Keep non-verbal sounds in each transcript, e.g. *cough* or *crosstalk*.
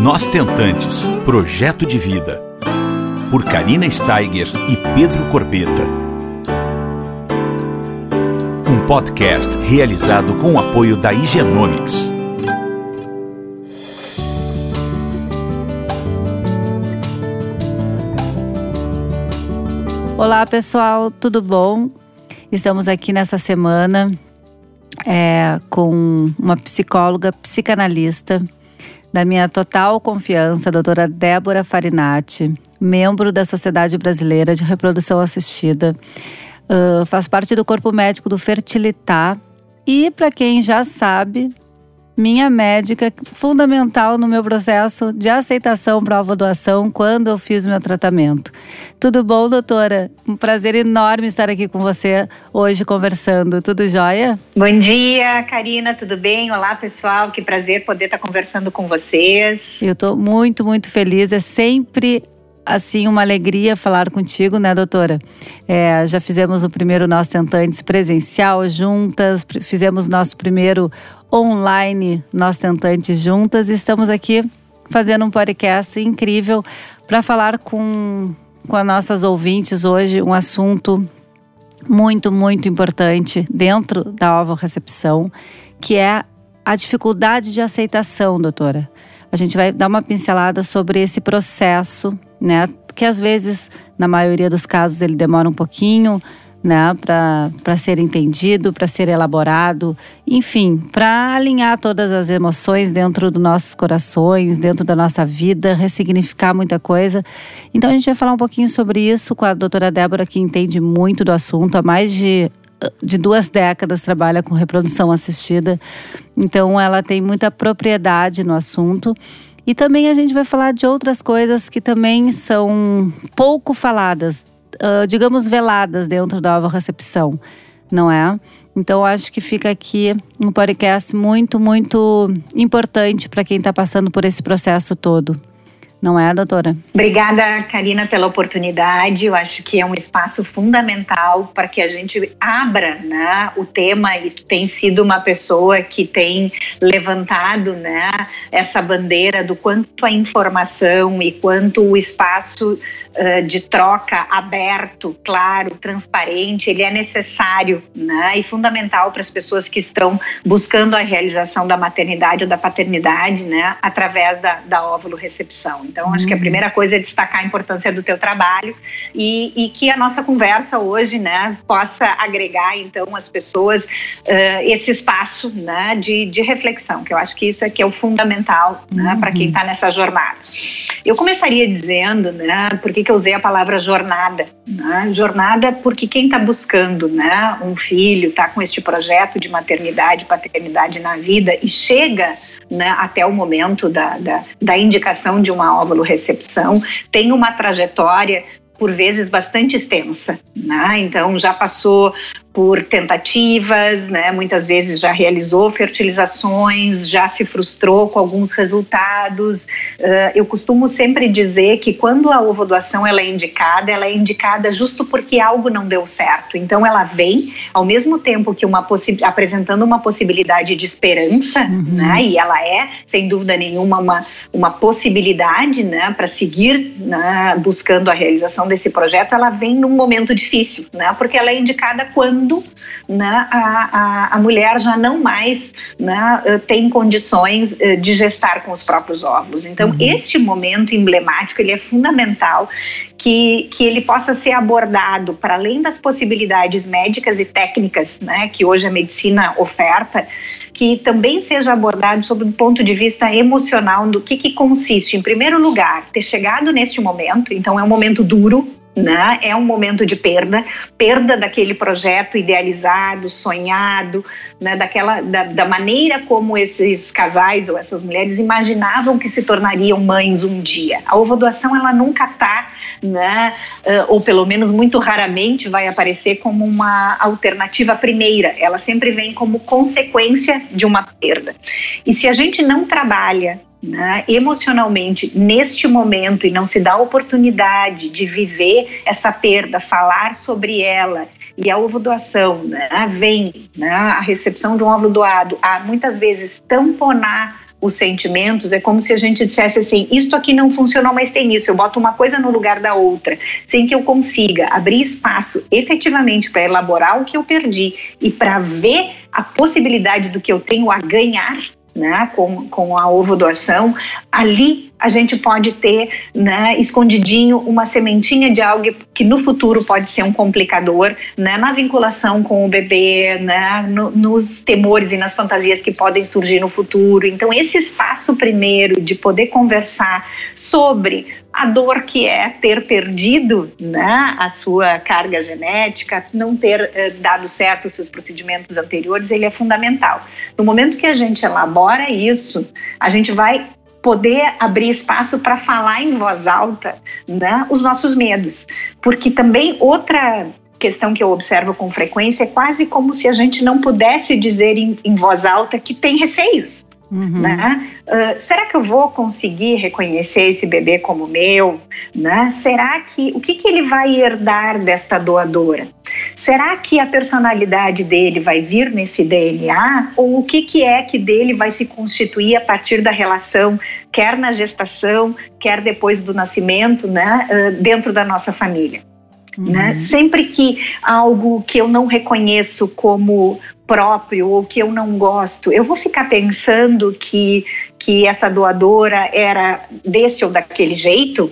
Nós Tentantes Projeto de Vida. Por Karina Steiger e Pedro Corbeta. Um podcast realizado com o apoio da Higienomics. Olá pessoal, tudo bom? Estamos aqui nessa semana é, com uma psicóloga psicanalista da minha total confiança, a doutora Débora Farinati, membro da Sociedade Brasileira de Reprodução Assistida. Uh, faz parte do corpo médico do Fertilitar. E, para quem já sabe, minha médica fundamental no meu processo de aceitação para a doação quando eu fiz meu tratamento. Tudo bom, doutora? Um prazer enorme estar aqui com você hoje conversando. Tudo jóia? Bom dia, Karina, tudo bem? Olá, pessoal. Que prazer poder estar conversando com vocês. Eu estou muito, muito feliz. É sempre assim uma alegria falar contigo, né, doutora? É, já fizemos o primeiro Nós Tentantes presencial juntas, fizemos nosso primeiro online Nós Tentantes juntas e estamos aqui fazendo um podcast incrível para falar com, com as nossas ouvintes hoje um assunto muito, muito importante dentro da recepção, que é a dificuldade de aceitação, doutora. A gente vai dar uma pincelada sobre esse processo, né? Que às vezes, na maioria dos casos, ele demora um pouquinho, né, para ser entendido, para ser elaborado, enfim, para alinhar todas as emoções dentro dos nossos corações, dentro da nossa vida, ressignificar muita coisa. Então a gente vai falar um pouquinho sobre isso com a doutora Débora, que entende muito do assunto, há mais de de duas décadas trabalha com reprodução assistida, então ela tem muita propriedade no assunto. E também a gente vai falar de outras coisas que também são pouco faladas uh, digamos, veladas dentro da nova recepção, não é? Então, acho que fica aqui um podcast muito, muito importante para quem está passando por esse processo todo não é, doutora? Obrigada, Karina, pela oportunidade. Eu acho que é um espaço fundamental para que a gente abra né, o tema e tu tem sido uma pessoa que tem levantado né, essa bandeira do quanto a informação e quanto o espaço uh, de troca aberto, claro, transparente, ele é necessário né, e fundamental para as pessoas que estão buscando a realização da maternidade ou da paternidade né, através da, da óvulo recepção. Então, acho que a uhum. primeira coisa é destacar a importância do teu trabalho e, e que a nossa conversa hoje, né, possa agregar, então, as pessoas uh, esse espaço, né, de, de reflexão, que eu acho que isso é que é o fundamental, né, uhum. para quem está nessa jornada. Eu começaria dizendo, né, por que, eu usei a palavra jornada, né? Jornada porque quem está buscando, né, um filho, está com este projeto de maternidade, paternidade na vida e chega, né, até o momento da, da, da indicação de uma óvulo recepção tem uma trajetória por vezes bastante extensa, né? Então já passou por tentativas, né? Muitas vezes já realizou fertilizações, já se frustrou com alguns resultados. Uh, eu costumo sempre dizer que quando a ovodoação ela é indicada, ela é indicada justo porque algo não deu certo. Então ela vem ao mesmo tempo que uma apresentando uma possibilidade de esperança, uhum. né? E ela é sem dúvida nenhuma uma, uma possibilidade, né? Para seguir né? buscando a realização desse projeto. Ela vem num momento difícil, né? Porque ela é indicada quando quando né, a, a, a, mulher já não mais né, eh, tem condições eh, de gestar com os próprios óvulos. Então, uhum. este momento emblemático ele é fundamental que, que ele possa ser abordado para além das possibilidades médicas e técnicas né, que hoje a medicina oferta, que também seja abordado sob um ponto de vista emocional do que, que consiste, em primeiro lugar, ter chegado neste momento, então é um momento duro, né? É um momento de perda, perda daquele projeto idealizado, sonhado, né? Daquela da, da, maneira como esses casais ou essas mulheres imaginavam que se tornariam mães um dia. A ovodoação ela nunca está, né? Uh, ou pelo menos muito raramente vai aparecer como uma alternativa primeira. Ela sempre vem como consequência de uma perda. E se a gente não trabalha né, emocionalmente neste momento e não se dá a oportunidade de viver essa perda, falar sobre ela e a ovo doação, né, vem né, a recepção de um óvulo doado a muitas vezes tamponar os sentimentos, é como se a gente dissesse assim: isto aqui não funcionou, mas tem isso. Eu boto uma coisa no lugar da outra, sem que eu consiga abrir espaço efetivamente para elaborar o que eu perdi e para ver a possibilidade do que eu tenho a ganhar né, com, com a ovo doação, ali a gente pode ter né, escondidinho uma sementinha de algo que no futuro pode ser um complicador né, na vinculação com o bebê, né, no, nos temores e nas fantasias que podem surgir no futuro. Então, esse espaço primeiro de poder conversar sobre a dor que é ter perdido né, a sua carga genética, não ter eh, dado certo os seus procedimentos anteriores, ele é fundamental. No momento que a gente elabora isso, a gente vai poder abrir espaço para falar em voz alta né, os nossos medos. Porque também outra questão que eu observo com frequência é quase como se a gente não pudesse dizer em, em voz alta que tem receios. Uhum. Né? Uh, será que eu vou conseguir reconhecer esse bebê como meu? Né? Será que o que, que ele vai herdar desta doadora? Será que a personalidade dele vai vir nesse DNA? Ou o que, que é que dele vai se constituir a partir da relação, quer na gestação, quer depois do nascimento, né? Uh, dentro da nossa família? Né? Uhum. Né? Sempre que algo que eu não reconheço como próprio ou que eu não gosto, eu vou ficar pensando que, que essa doadora era desse ou daquele jeito.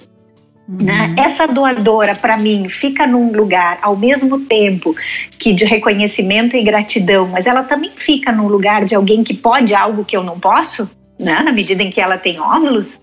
Uhum. Né? Essa doadora, para mim, fica num lugar ao mesmo tempo que de reconhecimento e gratidão, mas ela também fica num lugar de alguém que pode algo que eu não posso, né? na medida em que ela tem óvulos.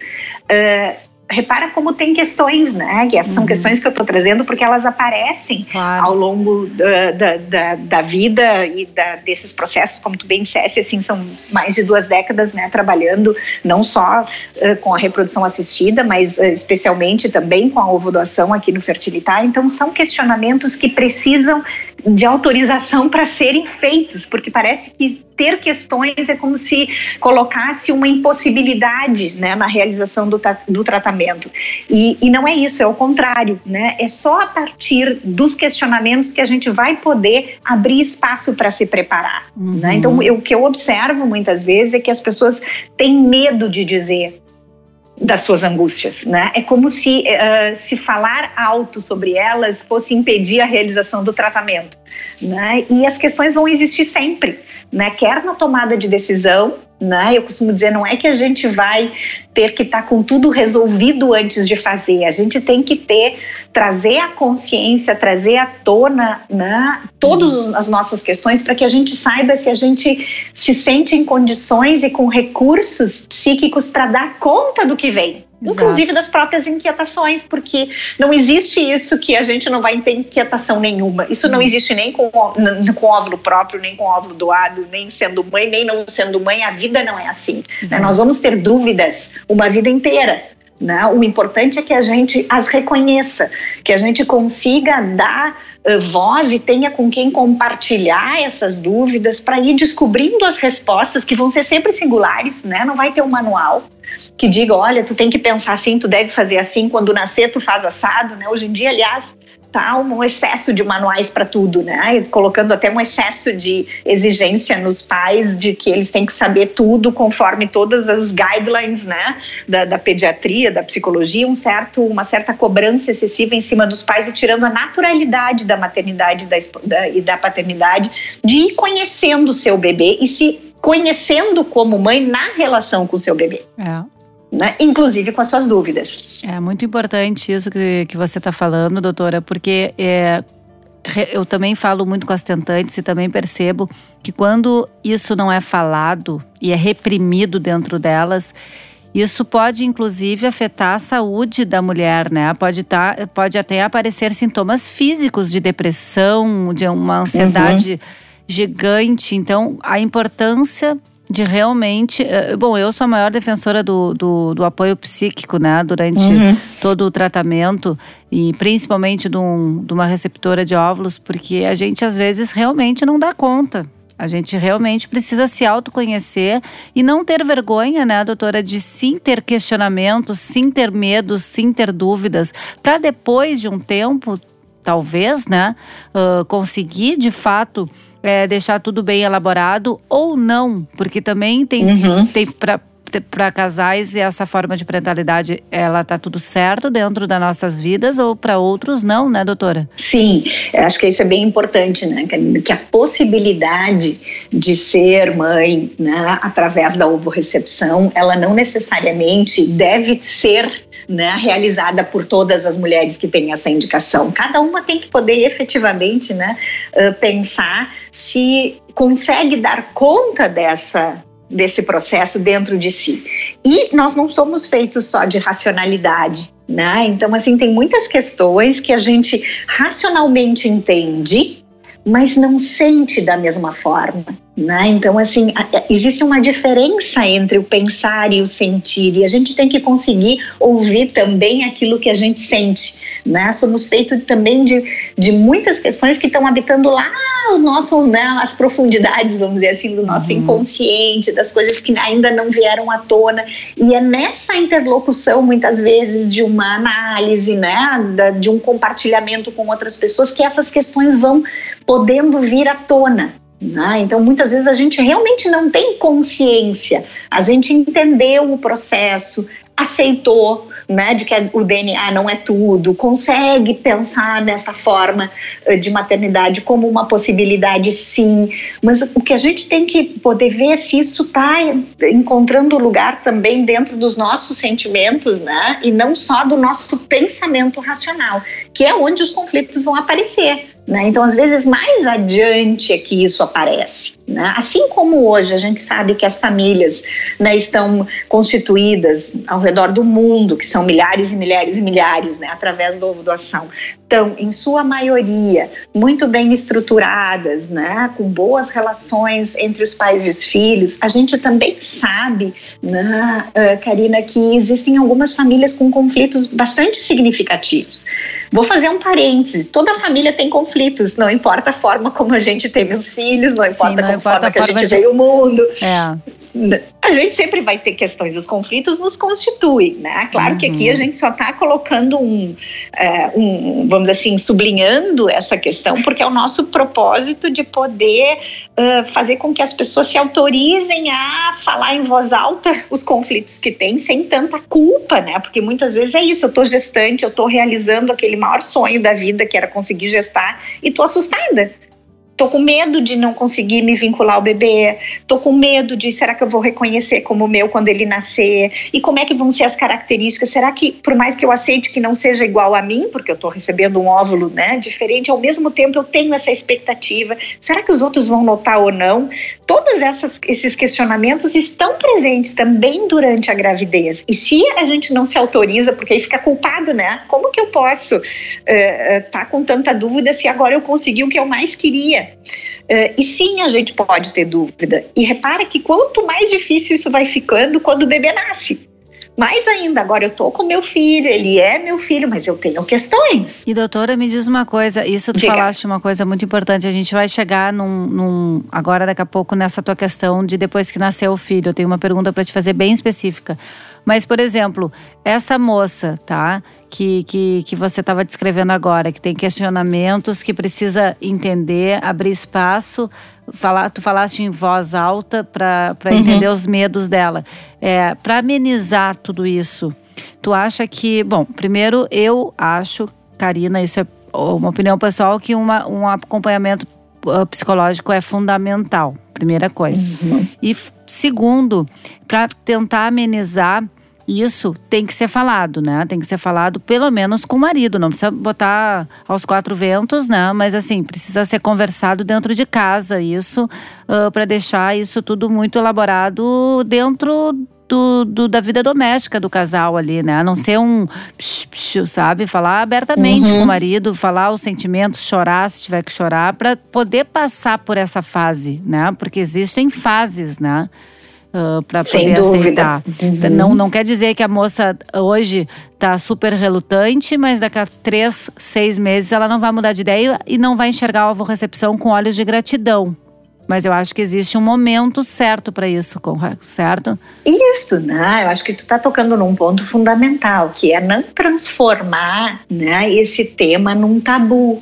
Uh, repara como tem questões, né? Que são uhum. questões que eu estou trazendo porque elas aparecem claro. ao longo da, da, da, da vida e desses processos, como tu bem disseste, assim, são mais de duas décadas, né? Trabalhando não só uh, com a reprodução assistida, mas uh, especialmente também com a ovodoação aqui no Fertilitar. Então, são questionamentos que precisam de autorização para serem feitos, porque parece que ter questões é como se colocasse uma impossibilidade né, na realização do, do tratamento. E, e, não é isso, é o contrário. Né? É só a partir dos questionamentos que a gente vai poder abrir espaço para se preparar. Né? Uhum. Né? Então, eu, o que eu observo muitas vezes é que as pessoas têm medo de dizer das suas angústias, né? É como se uh, se falar alto sobre elas fosse impedir a realização do tratamento, né? E as questões vão existir sempre, né? Quer na tomada de decisão, né? Eu costumo dizer, não é que a gente vai ter que estar tá com tudo resolvido antes de fazer, a gente tem que ter, trazer a consciência, trazer à tona né, todas as nossas questões para que a gente saiba se a gente se sente em condições e com recursos psíquicos para dar conta do que vem. Exato. inclusive das próprias inquietações, porque não existe isso que a gente não vai ter inquietação nenhuma. Isso não uhum. existe nem com, com óvulo próprio, nem com óvulo doado, nem sendo mãe, nem não sendo mãe. A vida não é assim. Né? Nós vamos ter dúvidas uma vida inteira. Né? O importante é que a gente as reconheça, que a gente consiga dar uh, voz e tenha com quem compartilhar essas dúvidas para ir descobrindo as respostas que vão ser sempre singulares, né? não vai ter um manual que diga, olha, tu tem que pensar assim, tu deve fazer assim, quando nascer tu faz assado, né? Hoje em dia, aliás, tá um excesso de manuais para tudo, né? Colocando até um excesso de exigência nos pais de que eles têm que saber tudo conforme todas as guidelines, né? Da, da pediatria, da psicologia, um certo, uma certa cobrança excessiva em cima dos pais e tirando a naturalidade da maternidade da, da, e da paternidade de ir conhecendo o seu bebê e se conhecendo como mãe na relação com o seu bebê. É. Né? Inclusive com as suas dúvidas. É muito importante isso que, que você está falando, doutora, porque é, eu também falo muito com as tentantes e também percebo que quando isso não é falado e é reprimido dentro delas, isso pode inclusive afetar a saúde da mulher, né? Pode, tá, pode até aparecer sintomas físicos de depressão, de uma ansiedade. Uhum gigante. Então, a importância de realmente. Eh, bom, eu sou a maior defensora do, do, do apoio psíquico, né? Durante uhum. todo o tratamento e principalmente de, um, de uma receptora de óvulos, porque a gente às vezes realmente não dá conta. A gente realmente precisa se autoconhecer e não ter vergonha, né, doutora, de sim ter questionamentos, sim ter medos, sim ter dúvidas, para depois de um tempo, talvez, né, uh, conseguir de fato é, deixar tudo bem elaborado ou não, porque também tem, uhum. tem para para casais e essa forma de parentalidade, ela tá tudo certo dentro das nossas vidas ou para outros não, né, doutora? Sim, acho que isso é bem importante, né, que a possibilidade de ser mãe, né, através da ovorecepção, ela não necessariamente deve ser né, realizada por todas as mulheres que têm essa indicação. Cada uma tem que poder efetivamente né, pensar se consegue dar conta dessa desse processo dentro de si. E nós não somos feitos só de racionalidade, né? Então assim tem muitas questões que a gente racionalmente entende, mas não sente da mesma forma. Né? Então, assim, existe uma diferença entre o pensar e o sentir, e a gente tem que conseguir ouvir também aquilo que a gente sente. Né? Somos feitos também de, de muitas questões que estão habitando lá o nosso, né, as profundidades, vamos dizer assim, do nosso uhum. inconsciente, das coisas que ainda não vieram à tona. E é nessa interlocução, muitas vezes, de uma análise, né, de um compartilhamento com outras pessoas, que essas questões vão podendo vir à tona. Né? Então, muitas vezes a gente realmente não tem consciência, a gente entendeu o processo, aceitou, né, de que o DNA não é tudo, consegue pensar dessa forma eh, de maternidade como uma possibilidade, sim. Mas o que a gente tem que poder ver é se isso está encontrando lugar também dentro dos nossos sentimentos, né, e não só do nosso pensamento racional, que é onde os conflitos vão aparecer. Né? Então, às vezes, mais adiante é que isso aparece. Né? Assim como hoje a gente sabe que as famílias né, estão constituídas ao redor do mundo, que são milhares e milhares e milhares, né, através da doação, estão, em sua maioria, muito bem estruturadas, né, com boas relações entre os pais e os filhos, a gente também sabe, né, uh, Karina, que existem algumas famílias com conflitos bastante significativos. Vou fazer um parênteses: toda família tem conflitos, não importa a forma como a gente teve os filhos, não importa, Sim, não importa a forma que a gente de... veio ao mundo. É. A gente sempre vai ter questões, os conflitos nos constituem, né? Claro uhum. que aqui a uhum. gente só está colocando um, é, um, vamos assim, sublinhando essa questão, porque é o nosso propósito de poder uh, fazer com que as pessoas se autorizem a falar em voz alta os conflitos que têm, sem tanta culpa, né? Porque muitas vezes é isso, eu estou gestante, eu estou realizando aquele maior sonho da vida, que era conseguir gestar, e tô assustada. Tô com medo de não conseguir me vincular ao bebê. Tô com medo de será que eu vou reconhecer como meu quando ele nascer? E como é que vão ser as características? Será que por mais que eu aceite que não seja igual a mim, porque eu tô recebendo um óvulo, né, diferente, ao mesmo tempo eu tenho essa expectativa. Será que os outros vão notar ou não? Todos essas, esses questionamentos estão presentes também durante a gravidez. E se a gente não se autoriza, porque aí fica culpado, né? Como que eu posso estar uh, uh, tá com tanta dúvida se agora eu consegui o que eu mais queria? Uh, e sim, a gente pode ter dúvida. E repara que quanto mais difícil isso vai ficando quando o bebê nasce. Mais ainda, agora eu tô com meu filho, ele é meu filho, mas eu tenho questões. E doutora, me diz uma coisa, isso tu Diga. falaste uma coisa muito importante, a gente vai chegar num, num, agora daqui a pouco nessa tua questão de depois que nasceu o filho. Eu tenho uma pergunta para te fazer bem específica. Mas, por exemplo, essa moça, tá? Que, que, que você estava descrevendo agora, que tem questionamentos, que precisa entender, abrir espaço. Falar, tu falaste em voz alta para uhum. entender os medos dela. É, para amenizar tudo isso, tu acha que. Bom, primeiro eu acho, Karina, isso é uma opinião pessoal, que uma, um acompanhamento uh, psicológico é fundamental, primeira coisa. Uhum. E segundo, para tentar amenizar isso tem que ser falado, né? Tem que ser falado pelo menos com o marido, não precisa botar aos quatro ventos, né? Mas assim, precisa ser conversado dentro de casa, isso, uh, para deixar isso tudo muito elaborado dentro do, do, da vida doméstica do casal ali, né? A não ser um psh, psh, sabe? Falar abertamente uhum. com o marido, falar os sentimentos, chorar se tiver que chorar, para poder passar por essa fase, né? Porque existem fases, né? Uh, para poder aceitar. Uhum. Não, não quer dizer que a moça hoje está super relutante, mas daqui a três, seis meses ela não vai mudar de ideia e não vai enxergar a recepção com olhos de gratidão. Mas eu acho que existe um momento certo para isso, certo? Isso, né? Eu acho que tu está tocando num ponto fundamental, que é não transformar né, esse tema num tabu.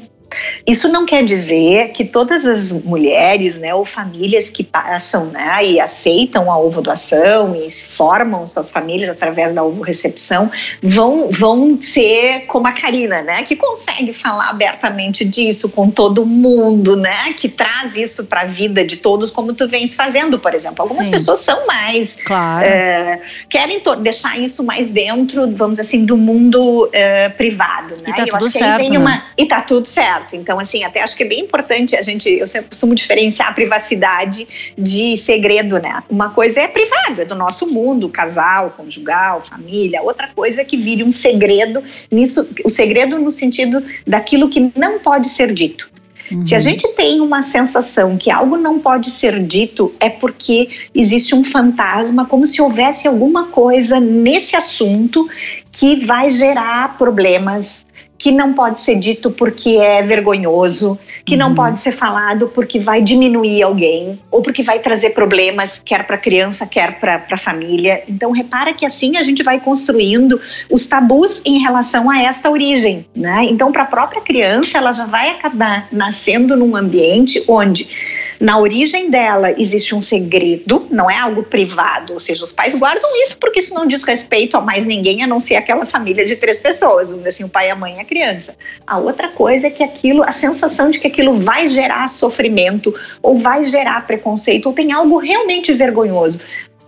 Isso não quer dizer que todas as mulheres, né, ou famílias que passam, né, e aceitam a ovo doação e formam suas famílias através da ovo recepção, vão vão ser como a Karina, né, que consegue falar abertamente disso com todo mundo, né, que traz isso para a vida de todos, como tu vens fazendo, por exemplo. Algumas Sim. pessoas são mais claro. é, querem deixar isso mais dentro, vamos assim, do mundo é, privado, né? E tá tudo certo, né? uma e tá tudo certo. Então, assim, até acho que é bem importante a gente, eu sempre costumo diferenciar a privacidade de segredo, né? Uma coisa é privada, é do nosso mundo, casal, conjugal, família. Outra coisa é que vire um segredo nisso, o segredo no sentido daquilo que não pode ser dito. Uhum. Se a uhum. gente tem uma sensação que algo não pode ser dito, é porque existe um fantasma, como se houvesse alguma coisa nesse assunto que vai gerar problemas, que não pode ser dito porque é vergonhoso, que uhum. não pode ser falado porque vai diminuir alguém ou porque vai trazer problemas, quer para a criança, quer para a família. Então, repara que assim a gente vai construindo os tabus em relação a esta origem. Né? Então, para a própria criança, ela já vai acabar nascendo num ambiente onde na origem dela existe um segredo, não é algo privado, ou seja, os pais guardam isso porque isso não diz respeito a mais ninguém a não ser aquela família de três pessoas, vamos dizer assim, o pai, a mãe e a criança. A outra coisa é que aquilo, a sensação de que aquilo vai gerar sofrimento ou vai gerar preconceito ou tem algo realmente vergonhoso.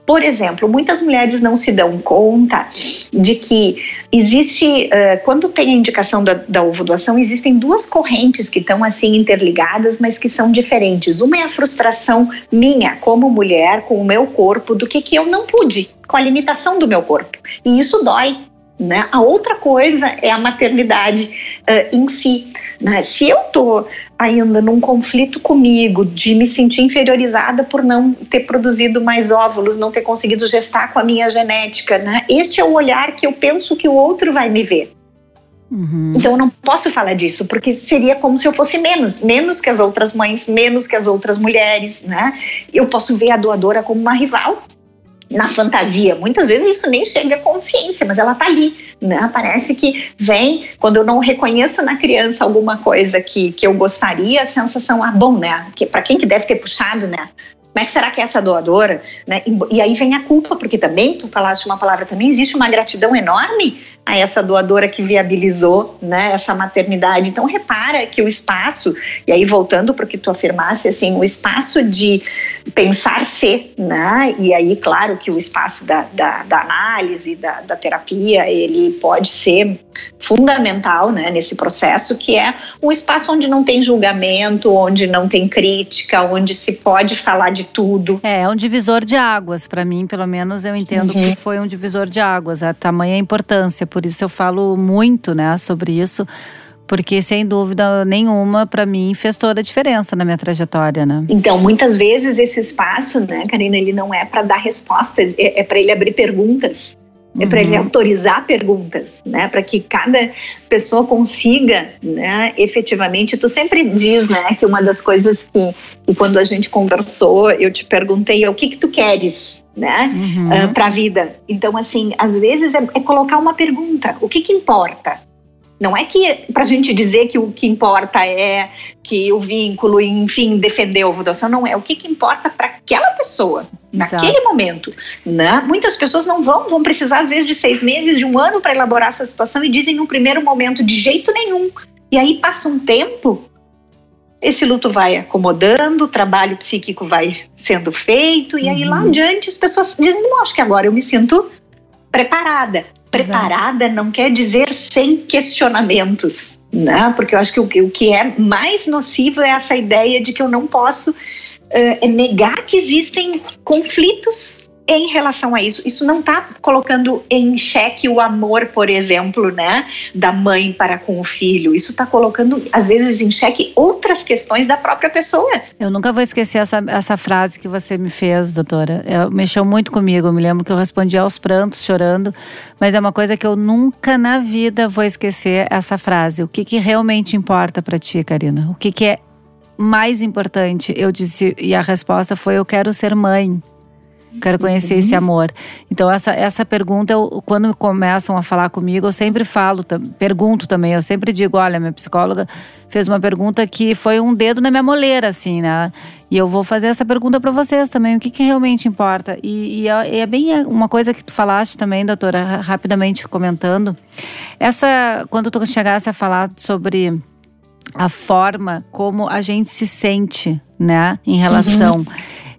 Por exemplo, muitas mulheres não se dão conta de que existe, uh, quando tem a indicação da, da doação, existem duas correntes que estão assim interligadas, mas que são diferentes. Uma é a frustração minha como mulher com o meu corpo, do que, que eu não pude, com a limitação do meu corpo. E isso dói, né? A outra coisa é a maternidade uh, em si. Né? Se eu estou ainda num conflito comigo de me sentir inferiorizada por não ter produzido mais óvulos, não ter conseguido gestar com a minha genética, né? este é o olhar que eu penso que o outro vai me ver. Uhum. Então eu não posso falar disso, porque seria como se eu fosse menos, menos que as outras mães, menos que as outras mulheres, né? Eu posso ver a doadora como uma rival, na fantasia. Muitas vezes isso nem chega à consciência, mas ela tá ali, né? Parece que vem, quando eu não reconheço na criança alguma coisa que, que eu gostaria, a sensação, ah, bom, né? Que, para quem que deve ter puxado, né? Como é que será que é essa doadora? Né? E, e aí vem a culpa, porque também, tu falaste uma palavra, também existe uma gratidão enorme a essa doadora que viabilizou né, essa maternidade. Então, repara que o espaço, e aí voltando para o que tu afirmasse, assim, o espaço de pensar ser, né, e aí, claro, que o espaço da, da, da análise, da, da, terapia, ele pode ser fundamental né, nesse processo, que é um espaço onde não tem julgamento, onde não tem crítica, onde se pode falar de tudo. É, é um divisor de águas, para mim, pelo menos, eu entendo uhum. que foi um divisor de águas, a tamanha importância por isso eu falo muito, né, sobre isso, porque sem dúvida nenhuma para mim fez toda a diferença na minha trajetória, né? Então, muitas vezes esse espaço, né, Karina, ele não é para dar respostas, é, é para ele abrir perguntas. É para ele uhum. autorizar perguntas, né? Para que cada pessoa consiga, né? Efetivamente, tu sempre diz, né? Que uma das coisas que, que quando a gente conversou, eu te perguntei é o que que tu queres, né? Uhum. Uh, ah, para a vida. Então, assim, às vezes é, é, colocar uma pergunta: o que que importa? Não é que para a gente dizer que o que importa é que o vínculo, enfim, defender a votação, não é. O que, que importa para aquela pessoa, Exato. naquele momento. Né? Muitas pessoas não vão, vão precisar, às vezes, de seis meses, de um ano para elaborar essa situação e dizem no primeiro momento, de jeito nenhum. E aí passa um tempo, esse luto vai acomodando, o trabalho psíquico vai sendo feito, e aí lá uhum. adiante as pessoas dizem, não, acho que agora eu me sinto preparada. Preparada Exato. não quer dizer sem questionamentos, né? Porque eu acho que o, o que é mais nocivo é essa ideia de que eu não posso uh, negar que existem conflitos em relação a isso. Isso não está colocando em xeque o amor, por exemplo, né, da mãe para com o filho. Isso está colocando, às vezes, em xeque outras questões da própria pessoa. Eu nunca vou esquecer essa, essa frase que você me fez, doutora. Eu, mexeu muito comigo. Eu me lembro que eu respondi aos prantos, chorando. Mas é uma coisa que eu nunca na vida vou esquecer essa frase. O que, que realmente importa para ti, Karina? O que, que é mais importante? Eu disse, e a resposta foi: eu quero ser mãe. Quero conhecer uhum. esse amor. Então, essa, essa pergunta, eu, quando começam a falar comigo, eu sempre falo, pergunto também. Eu sempre digo: olha, minha psicóloga fez uma pergunta que foi um dedo na minha moleira, assim, né? E eu vou fazer essa pergunta para vocês também: o que, que realmente importa? E, e, é, é bem uma coisa que tu falaste também, doutora, rapidamente comentando. Essa, quando tu chegasse a falar sobre a forma como a gente se sente, né, em relação. Uhum.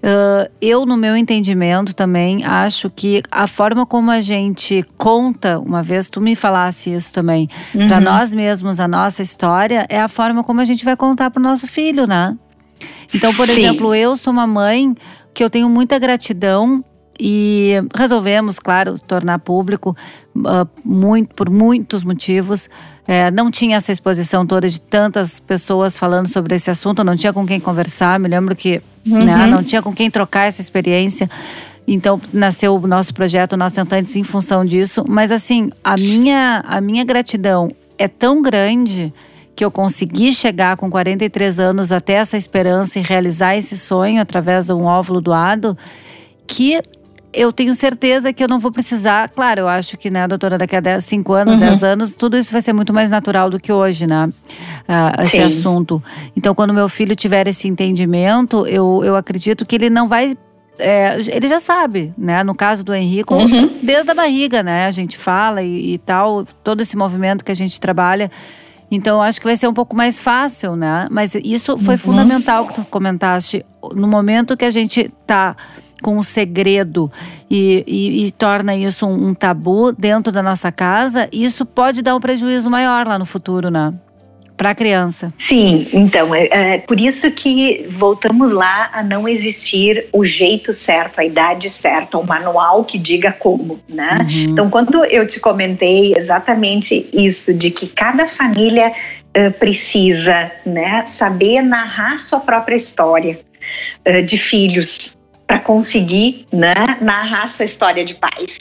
Uh, eu, no meu entendimento também, acho que a forma como a gente conta, uma vez tu me falasse isso também, uhum. para nós mesmos, a nossa história, é a forma como a gente vai contar para o nosso filho, né? Então, por Sim. exemplo, eu sou uma mãe que eu tenho muita gratidão e resolvemos, claro, tornar público uh, muito, por muitos motivos. É, não tinha essa exposição toda de tantas pessoas falando sobre esse assunto, não tinha com quem conversar. Me lembro que uhum. né, não tinha com quem trocar essa experiência. Então nasceu o nosso projeto Nós Sentantes em função disso. Mas assim, a minha, a minha gratidão é tão grande que eu consegui chegar com 43 anos até essa esperança e realizar esse sonho através de um óvulo doado, que eu tenho certeza que eu não vou precisar. Claro, eu acho que, né, doutora, daqui a 10, 5 anos, uhum. 10 anos, tudo isso vai ser muito mais natural do que hoje, né? Uh, esse Sim. assunto. Então, quando meu filho tiver esse entendimento, eu, eu acredito que ele não vai é, ele já sabe, né? No caso do Henrico, uhum. desde a barriga, né? A gente fala e, e, tal, todo esse movimento que a gente trabalha. Então, acho que vai ser um pouco mais fácil, né? Mas isso foi uhum. fundamental que tu comentaste. No momento que a gente tá com um segredo e, e, e torna isso um, um, tabu dentro da nossa casa, isso pode dar um prejuízo maior lá no futuro, né? Para a criança. Sim, então, é, é por isso que voltamos lá a não existir o jeito certo, a idade certa, o manual que diga como, né? Uhum. Então, quando eu te comentei exatamente isso, de que cada família uh, precisa né, saber narrar sua própria história uh, de filhos, para conseguir né, narrar sua história de paz.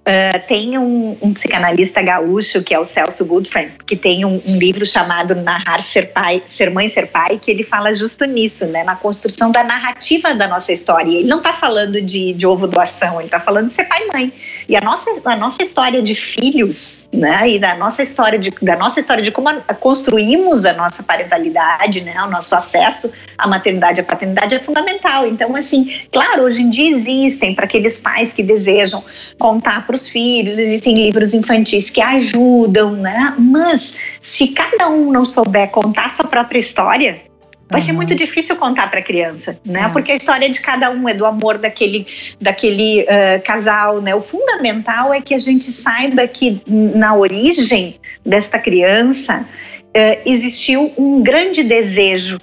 Uh, tem um, um, psicanalista gaúcho, que é o Celso Goodfriend, que tem um, um, livro chamado Narrar Ser Pai, Ser Mãe, Ser Pai, que ele fala justo nisso, né, na construção da narrativa da nossa história. Ele não está falando de, de ovo doação, ele está falando de ser pai e mãe. E a nossa, a nossa história de filhos, né, e da nossa história de, da nossa história de como construímos a nossa parentalidade, né, o nosso acesso à maternidade e à paternidade é fundamental. Então, assim, claro, hoje em dia existem para aqueles pais que desejam contar para os filhos, existem livros infantis que ajudam, né? Mas se cada um não souber contar sua própria história, vai uhum. ser muito difícil contar para a criança, né? É. Porque a história de cada um é do amor daquele, daquele uh, casal, né? O fundamental é que a gente saiba que na origem desta criança uh, existiu um grande desejo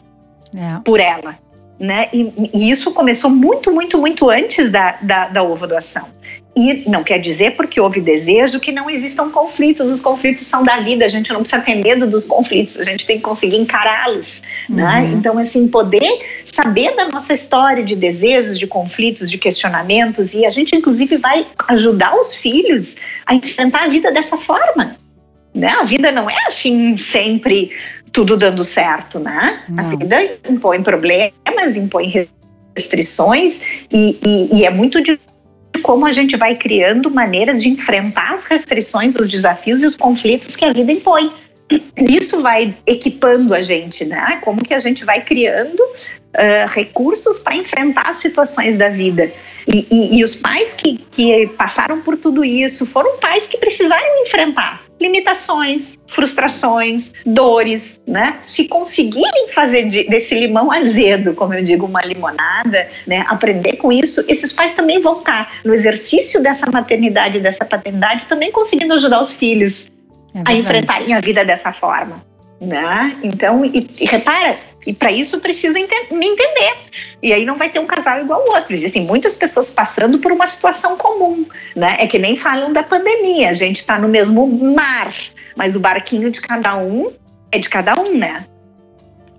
é. por ela, né? E, e, isso começou muito, muito, muito antes da, da, da ovo doação. E não quer dizer porque houve desejo que não existam conflitos. Os conflitos são da vida, a gente não precisa ter medo dos conflitos, a gente tem que conseguir encará-los. Né? Uhum. Né? Então, assim, poder saber da nossa história de desejos, de conflitos, de questionamentos, e a gente, inclusive, vai ajudar os filhos a enfrentar a vida dessa forma. Né? A vida não é assim sempre tudo dando certo, né? Não. A vida impõe problemas, impõe restrições, e, e, e é muito de como a gente vai criando maneiras de enfrentar as restrições, os desafios e os conflitos que a vida impõe. Isso vai equipando a gente, né? Como que a gente vai criando uh, recursos para enfrentar as situações da vida. E, e, e os pais que, que passaram por tudo isso foram pais que precisaram enfrentar limitações, frustrações, dores, né? Se conseguirem fazer de, desse limão azedo, como eu digo, uma limonada, né? Aprender com isso, esses pais também vão estar no exercício dessa maternidade, dessa paternidade, também conseguindo ajudar os filhos é a enfrentarem a vida dessa forma. Né? Então, e, e repara, e para isso precisa ente me entender. E aí não vai ter um casal igual ao outro. Existem muitas pessoas passando por uma situação comum, né? É que nem falam da pandemia. A gente está no mesmo mar, mas o barquinho de cada um é de cada um, né?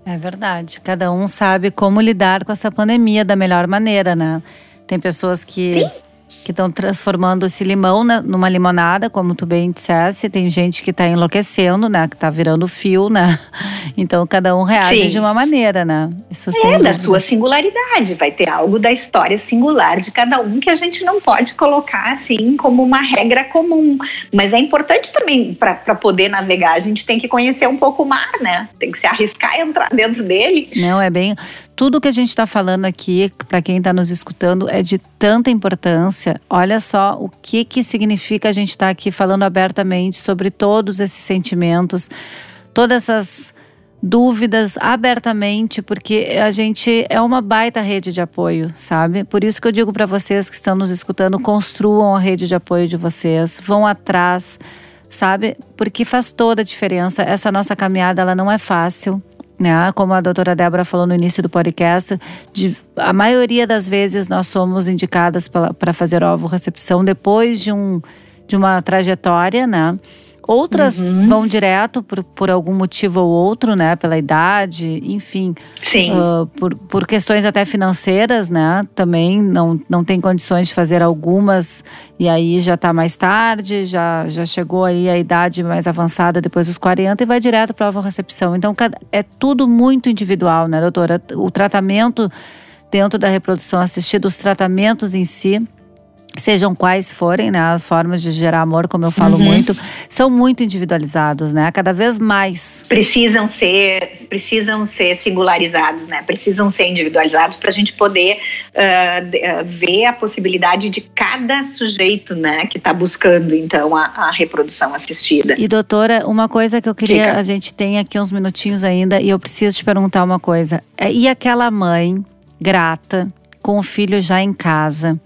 É verdade. Cada um sabe como lidar com essa pandemia da melhor maneira, né? Tem pessoas que Sim que estão transformando esse limão na, numa limonada, como tu bem dissesse. Tem gente que está enlouquecendo, né? Que está virando fio, né? *laughs* Então cada um reage Sim. de uma maneira, né? Isso é, da sua singularidade. Vai ter algo da história singular de cada um que a gente não pode colocar assim como uma regra comum. Mas é importante também para poder navegar, a gente tem que conhecer um pouco o mar, né? Tem que se arriscar a entrar dentro dele. Não, é bem. Tudo que a gente está falando aqui, para quem está nos escutando, é de tanta importância. Olha só o que, que significa a gente estar tá aqui falando abertamente sobre todos esses sentimentos, todas essas dúvidas abertamente, porque a gente é uma baita rede de apoio, sabe? Por isso que eu digo para vocês que estão nos escutando, construam a rede de apoio de vocês, vão atrás, sabe? Porque faz toda a diferença. Essa nossa caminhada, ela não é fácil. Né? Como a doutora Débora falou no início do podcast, de, a maioria das vezes nós somos indicadas para fazer ovo recepção depois de, um, de uma trajetória, né? Outras uhum. vão direto por, por algum motivo ou outro, né? Pela idade, enfim. Sim. Uh, por, por questões até financeiras, né? Também não, não tem condições de fazer algumas e aí já está mais tarde, já, já chegou aí a idade mais avançada depois dos 40 e vai direto para a recepção. Então é tudo muito individual, né, doutora? O tratamento dentro da reprodução assistida, os tratamentos em si sejam quais forem, né, as formas de gerar amor, como eu falo uhum. muito, são muito individualizados, né? Cada vez mais. Precisam ser, precisam ser singularizados, né? Precisam ser individualizados para a gente poder uh, ver a possibilidade de cada sujeito, né, que está buscando então a, a, reprodução assistida. E doutora, uma coisa que eu queria, Fica. a gente tem aqui uns minutinhos ainda e eu preciso te perguntar uma coisa. É, e aquela mãe grata com o filho já em casa?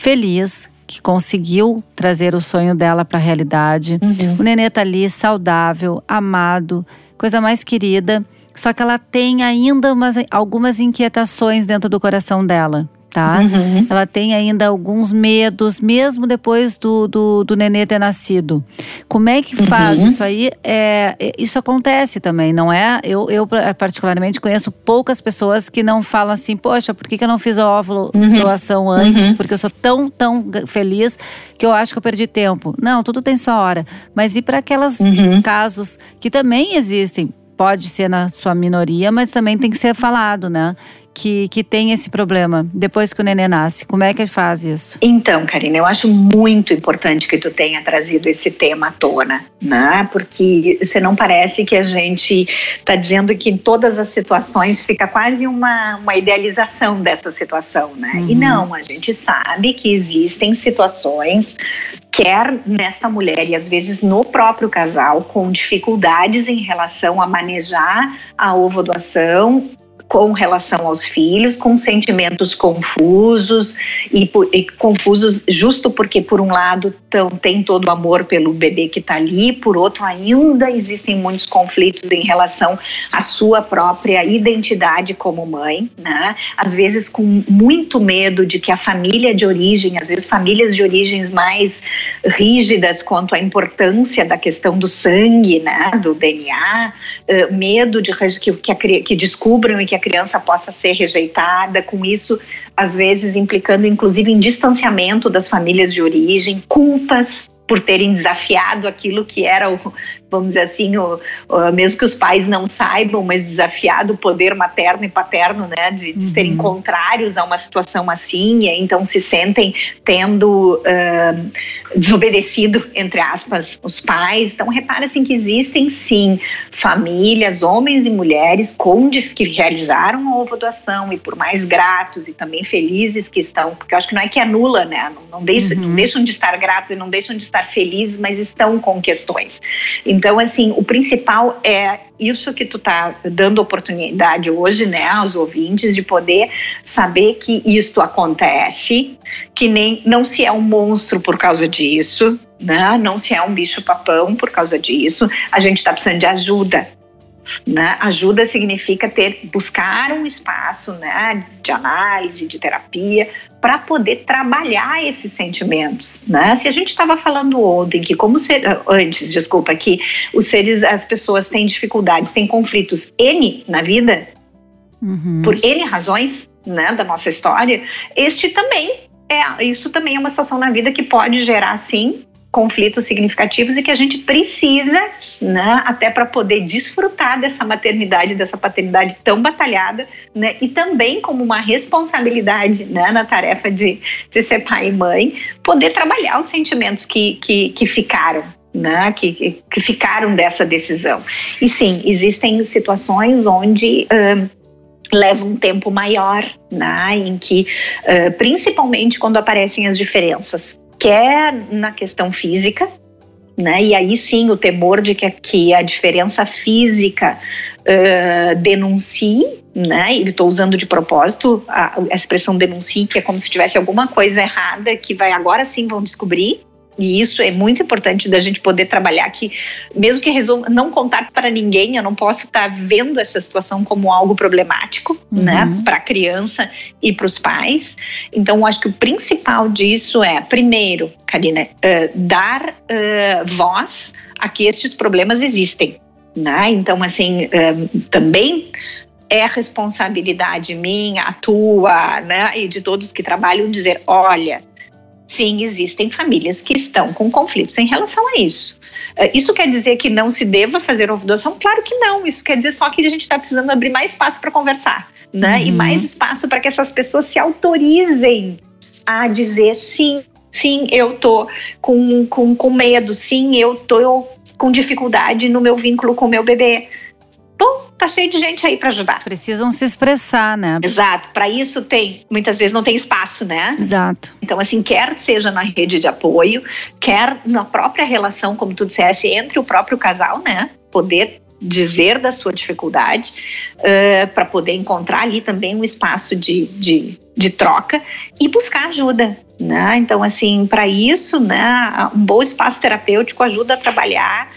Feliz, que conseguiu trazer o sonho dela para a realidade. Uhum. O nenê tá ali saudável, amado, coisa mais querida. Só que ela tem ainda umas, algumas inquietações dentro do coração dela tá? Uhum. Ela tem ainda alguns medos, mesmo depois do, do, do nenê ter nascido. Como é que faz uhum. isso aí? É, é, isso acontece também, não é? Eu, eu, particularmente, conheço poucas pessoas que não falam assim, poxa, por que, que eu não fiz o óvulo uhum. doação antes? Uhum. Porque eu sou tão, tão feliz que eu acho que eu perdi tempo. Não, tudo tem sua hora. Mas e para aquelas uhum. casos que também existem? Pode ser na sua minoria, mas também tem que ser falado, né? Que, que tem esse problema depois que o neném nasce? Como é que faz isso? Então, Karina, eu acho muito importante que tu tenha trazido esse tema à tona, né? Porque você não parece que a gente está dizendo que em todas as situações fica quase uma, uma idealização dessa situação, né? Uhum. E não, a gente sabe que existem situações, quer nesta mulher e às vezes no próprio casal, com dificuldades em relação a manejar a ovodoação com relação aos filhos, com sentimentos confusos e, e confusos justo porque por um lado tão, tem todo o amor pelo bebê que está ali, por outro ainda existem muitos conflitos em relação à sua própria identidade como mãe, né? Às vezes com muito medo de que a família de origem, às vezes famílias de origens mais rígidas quanto à importância da questão do sangue, né, do DNA, uh, medo de que, que, que descubram e que a criança possa ser rejeitada, com isso, às vezes, implicando inclusive em distanciamento das famílias de origem, culpas por terem desafiado aquilo que era o, vamos dizer assim, o, o, mesmo que os pais não saibam, mas desafiado o poder materno e paterno, né, de, de uhum. serem contrários a uma situação assim, e então se sentem tendo uh, desobedecido, entre aspas, os pais. Então, repara assim que existem sim famílias, homens e mulheres com, que realizaram a ovodoação e por mais gratos e também felizes que estão, porque eu acho que não é que anula, né, não, não, deixam, uhum. não deixam de estar gratos e não deixam de estar estar felizes, mas estão com questões. Então, assim, o principal é isso que tu tá dando oportunidade hoje, né, aos ouvintes de poder saber que isto acontece, que nem não se é um monstro por causa disso, né? Não se é um bicho papão por causa disso. A gente está precisando de ajuda. Né? Ajuda significa ter buscar um espaço né, de análise, de terapia, para poder trabalhar esses sentimentos, né? Se a gente estava falando ontem que como ser, antes, desculpa, que os seres, as pessoas têm dificuldades, têm conflitos n na vida, uhum. por n razões, né, da nossa história, este também é, isso também é uma situação na vida que pode gerar, sim, conflitos significativos e que a gente precisa, né, até para poder desfrutar dessa maternidade, dessa paternidade tão batalhada, né, e também como uma responsabilidade, né, na tarefa de, de ser pai e mãe, poder trabalhar os sentimentos que, que, que ficaram, né, que, que ficaram dessa decisão. E sim, existem situações onde leva um tempo maior, né, em que, uh, principalmente quando aparecem as diferenças quer na questão física, né? E aí sim o temor de que, que a diferença física uh, denuncie, né? Estou usando de propósito a, a, expressão denuncie, que é como se tivesse alguma coisa errada que vai agora sim vão descobrir. E isso é muito importante da gente poder trabalhar aqui, mesmo que resolva não contar para ninguém, eu não posso estar tá vendo essa situação como algo problemático, uhum. né, para a criança e para os pais. Então, acho que o principal disso é, primeiro, Karina, uh, dar uh, voz a que estes problemas existem, né? Então, assim, uh, também é responsabilidade minha, tua, né, e de todos que trabalham dizer, olha, sim, existem famílias que estão com conflitos em relação a isso. Eh, isso quer dizer que não se deva fazer ovulação? Claro que não. Isso quer dizer só que a gente está precisando abrir mais espaço para conversar, né? Uhum. E mais espaço para que essas pessoas se autorizem a dizer sim, sim, eu tô com, com, com medo, sim, eu tô com dificuldade no meu vínculo com o meu bebê. Bom, tá cheio de gente aí para ajudar. Precisam se expressar, né? Exato. Para isso tem, muitas vezes não tem espaço, né? Exato. Então, assim, quer seja na rede de apoio, quer na própria relação, como tu dissesse, entre o próprio casal, né? Poder dizer da sua dificuldade, uh, para poder encontrar ali também um espaço de, de, de troca e buscar ajuda. Né? Então, assim, para isso, né, um bom espaço terapêutico ajuda a trabalhar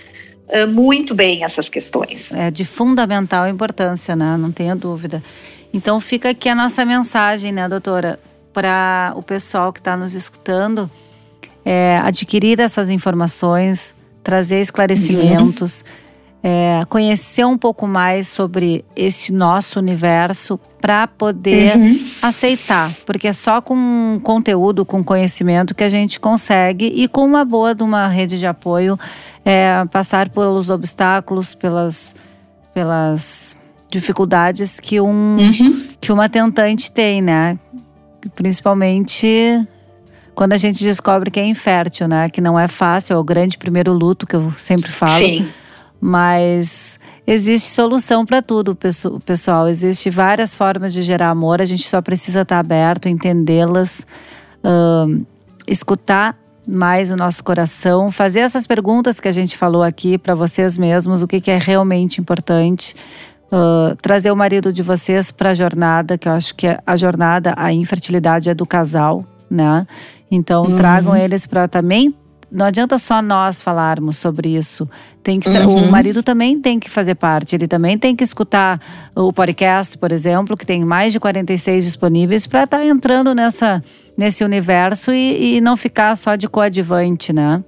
uh, muito bem essas questões. É de fundamental importância, né? Não tenha dúvida. Então fica aqui a nossa mensagem, né, doutora, para o pessoal que está nos escutando, é, adquirir essas informações, trazer esclarecimentos. Uhum é, conhecer um pouco mais sobre esse nosso universo para poder uhum. aceitar, porque é só com conteúdo, com conhecimento que a gente consegue e com uma boa de uma rede de apoio é, passar pelos obstáculos, pelas, pelas dificuldades que um uhum. que uma tentante tem, né? Principalmente quando a gente descobre que é infértil, né? Que não é fácil, é o grande primeiro luto que eu sempre falo. Sim mas existe solução para tudo, pessoal. Existem várias formas de gerar amor, a gente só precisa estar tá aberto, entendê-las, uh, escutar mais o nosso coração, fazer essas perguntas que a gente falou aqui para vocês mesmos, o que, que é realmente importante. Uh, trazer o marido de vocês para a jornada, que eu acho que a jornada, a infertilidade é do casal, né? Então uhum. tragam eles para também não adianta só nós falarmos sobre isso. Tem que uhum. O marido também tem que fazer parte. Ele também tem que escutar o podcast, por exemplo, que tem mais de 46 disponíveis, para estar tá entrando nessa, nesse universo e, e não ficar só de coadjuvante, né?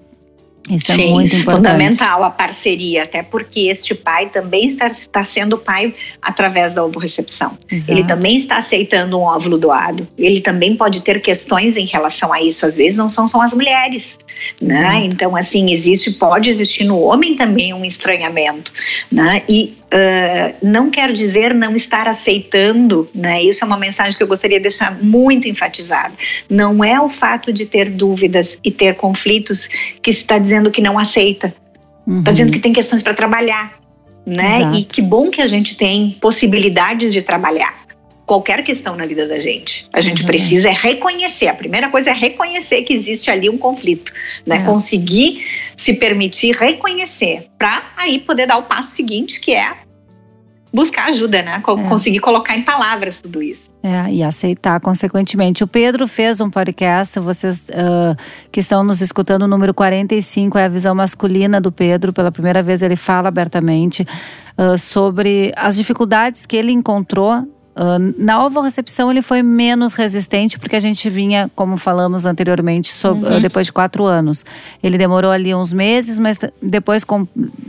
Isso é Sim, é muito importante. fundamental a parceria, até porque este pai também está, está sendo pai através da ovorecepção. Ele também está aceitando um óvulo doado. Ele também pode ter questões em relação a isso. Às vezes não são só as mulheres. Né? Então, assim, existe, pode existir no homem também um estranhamento, né? E uh, não quer dizer não estar aceitando, né? Isso é uma mensagem que eu gostaria de deixar muito enfatizada. Não é o fato de ter dúvidas e ter conflitos que está dizendo que não aceita. Está uhum. dizendo que tem questões para trabalhar, né? Exato. E que bom que a gente tem possibilidades de trabalhar qualquer questão na vida da gente. A gente uhum. precisa é reconhecer. A primeira coisa é reconhecer que existe ali um conflito, né? Uhum. Conseguir se permitir reconhecer para aí poder dar o passo seguinte, que é buscar ajuda, né? É. Conseguir colocar em palavras tudo isso. É, e aceitar consequentemente. O Pedro fez um podcast, vocês uh, que estão nos escutando, o número 45 é a visão masculina do Pedro. Pela primeira vez ele fala abertamente uh, sobre as dificuldades que ele encontrou Uh, na ovorecepção ele foi menos resistente porque a gente vinha, como falamos anteriormente, sobre, uhum. uh, depois de quatro anos. Ele demorou ali uns meses, mas depois com,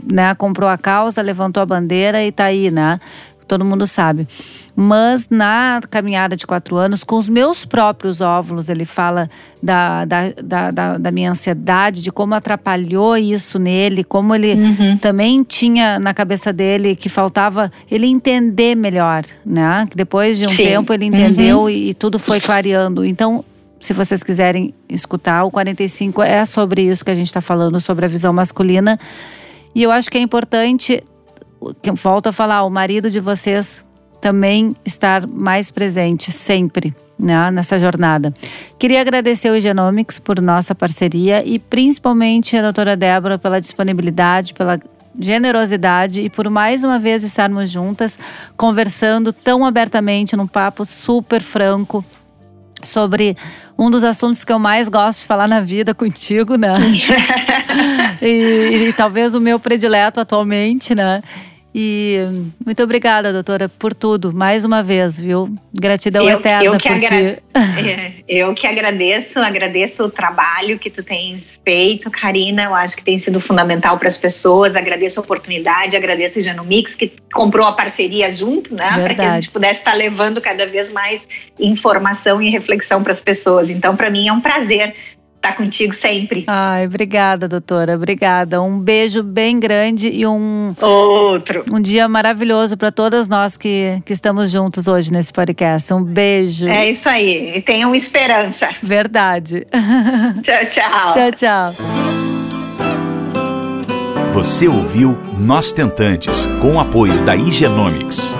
né, comprou a causa, levantou a bandeira e está aí, né? Todo mundo sabe. Mas na caminhada de quatro anos, com os meus próprios óvulos, ele fala da, da, da, da, da minha ansiedade, de como atrapalhou isso nele, como ele uhum. também tinha na cabeça dele que faltava ele entender melhor, né? Que depois de um Sim. tempo ele entendeu uhum. e, e tudo foi clareando. Então, se vocês quiserem escutar, o 45 é sobre isso que a gente está falando, sobre a visão masculina. E eu acho que é importante, volto a falar, o marido de vocês também estar mais presente sempre né, nessa jornada. Queria agradecer o Genomics por nossa parceria e principalmente a doutora Débora pela disponibilidade, pela generosidade e por mais uma vez estarmos juntas conversando tão abertamente num papo super franco sobre um dos assuntos que eu mais gosto de falar na vida contigo, né? *laughs* *laughs* e, e, talvez o meu predileto atualmente, né? E muito obrigada, doutora, por tudo, mais uma vez, viu? Gratidão eu, eterna eu por ti. *laughs* É, eu que agradeço, agradeço o trabalho que tu tens feito, Karina. Eu acho que tem sido fundamental para as pessoas. Agradeço a oportunidade, agradeço o Genomix, que comprou a parceria junto, né? Para que a gente pudesse estar levando cada vez mais informação e reflexão para as pessoas. Então, para mim é um prazer estar contigo sempre. Ai, obrigada, doutora. Obrigada. Um beijo bem grande e um outro. Um dia maravilhoso para todas nós que, que estamos juntos hoje nesse podcast. Um beijo. É isso aí. E tenham esperança. Verdade. *laughs* *laughs* Tchau, tchau. tchau, tchau. Você ouviu Nós Tentantes, com o apoio da Igenomics.